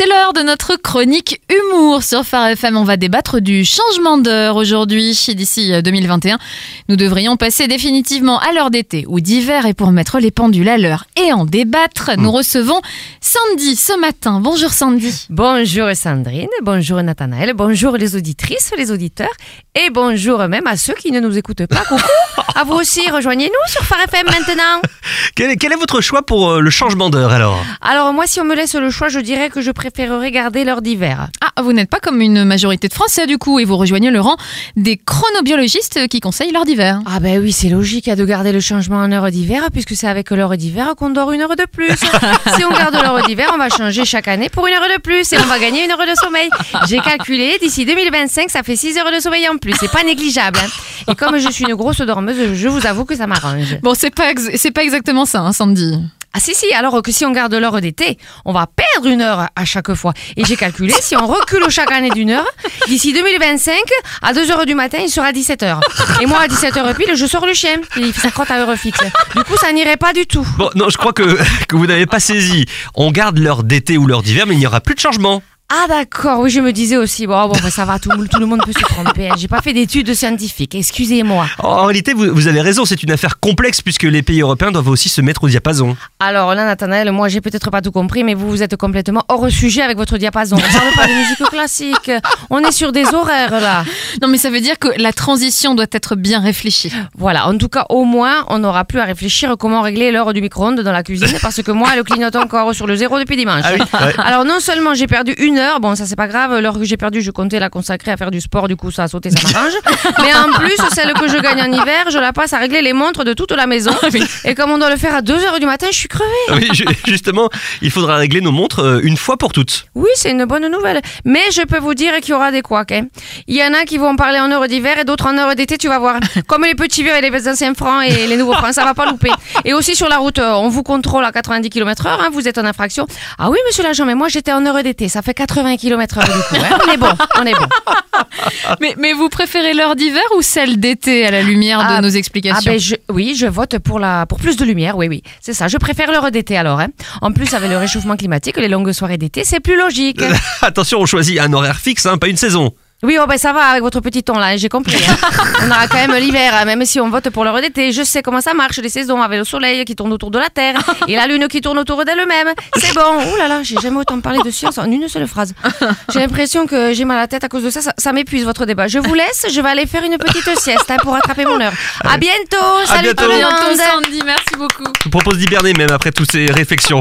C'est l'heure de notre chronique humour sur Phare FM. On va débattre du changement d'heure aujourd'hui. D'ici 2021, nous devrions passer définitivement à l'heure d'été ou d'hiver. Et pour mettre les pendules à l'heure et en débattre, nous recevons Sandy ce matin. Bonjour Sandy. Bonjour Sandrine, bonjour Nathanaël, bonjour les auditrices, les auditeurs et bonjour même à ceux qui ne nous écoutent pas. Coucou À vous aussi, rejoignez-nous sur Phare FM maintenant. Quel est, quel est votre choix pour euh, le changement d'heure alors Alors moi, si on me laisse le choix, je dirais que je préférerais garder l'heure d'hiver. Ah, vous n'êtes pas comme une majorité de Français du coup et vous rejoignez le rang des chronobiologistes qui conseillent l'heure d'hiver. Ah ben oui, c'est logique hein, de garder le changement en heure d'hiver puisque c'est avec l'heure d'hiver qu'on dort une heure de plus. si on garde l'heure d'hiver, on va changer chaque année pour une heure de plus et on va gagner une heure de sommeil. J'ai calculé, d'ici 2025, ça fait 6 heures de sommeil en plus. C'est pas négligeable. hein. Et comme je suis une grosse dormeuse, je vous avoue que ça m'arrange. Bon, c'est pas, ex- c'est pas exactement ça, hein, Sandy. Ah si si, alors que si on garde l'heure d'été, on va perdre une heure à chaque fois. Et j'ai calculé, si on recule chaque année d'une heure, d'ici 2025, à 2 heures du matin, il sera 17 heures. Et moi, à 17 heures pile, je sors le chien. Il s'accrotte à heure fixe. Du coup, ça n'irait pas du tout. Bon, non, je crois que, que vous n'avez pas saisi. On garde l'heure d'été ou l'heure d'hiver, mais il n'y aura plus de changement. Ah d'accord, oui, je me disais aussi, bon, bon ben, ça va, tout, tout le monde peut se tromper. hein. J'ai pas fait d'études scientifiques, excusez-moi. En, en réalité, vous, vous avez raison, c'est une affaire complexe puisque les pays européens doivent aussi se mettre au diapason. Alors là, Nathanaël, moi, j'ai peut-être pas tout compris, mais vous, vous êtes complètement hors sujet avec votre diapason. On parle pas de musique classique. On est sur des horaires, là. Non, mais ça veut dire que la transition doit être bien réfléchie. Voilà, en tout cas, au moins, on n'aura plus à réfléchir comment régler l'heure du micro-ondes dans la cuisine, parce que moi, elle clignote encore sur le zéro depuis dimanche. Ah oui, ouais. Alors, non seulement j'ai perdu une heure, bon, ça c'est pas grave, l'heure que j'ai perdue, je comptais la consacrer à faire du sport, du coup, ça a sauté, ça m'arrange. Mais en plus, celle que je gagne en hiver, je la passe à régler les montres de toute la maison. Et comme on doit le faire à 2 heures du matin, je suis crevée. Oui, ju- justement, il faudra régler nos montres euh, une fois pour toutes. Oui, c'est une bonne nouvelle. Mais je peux vous dire qu'il y aura des couacs. hein. Il y en a qui vont parler en heure d'hiver et d'autres en heure d'été, tu vas voir. Comme les petits vieux et les anciens francs et les nouveaux francs, ça va pas louper. Et aussi sur la route, euh, on vous contrôle à 90 km heure, hein, vous êtes en infraction. Ah oui, monsieur l'agent, mais moi j'étais en heure d'été, ça fait 80 km heure du coup. hein. On est bon, on est bon. Mais, mais vous préférez l'heure d'hiver ou celle d'été à la lumière Ah, de nos Ah explications ben je, oui, je vote pour la pour plus de lumière. Oui, oui, c'est ça. Je préfère l'heure d'été alors. Hein. En plus, avec le réchauffement climatique, les longues soirées d'été, c'est plus logique. Attention, on choisit un horaire fixe, hein, pas une saison. Oui, oh ben ça va avec votre petit ton là, j'ai compris. hein. on aura quand même l'hiver, hein, même si on vote pour l'heure d'été. Je sais comment ça marche, les saisons avec le soleil qui tourne autour de la Terre et la lune qui tourne autour d'elle-même. C'est bon. Ouh là là, j'ai jamais autant parlé de science en une seule phrase. J'ai l'impression que j'ai mal à la tête à cause de ça. Ça, ça m'épuise votre débat. Je vous laisse, je vais aller faire une petite sieste hein, pour rattraper mon heure. À bientôt. Salut bientôt. tout À le bientôt monde. Sandy, merci beaucoup. Je vous propose d'hiberner même après toutes ces réflexions.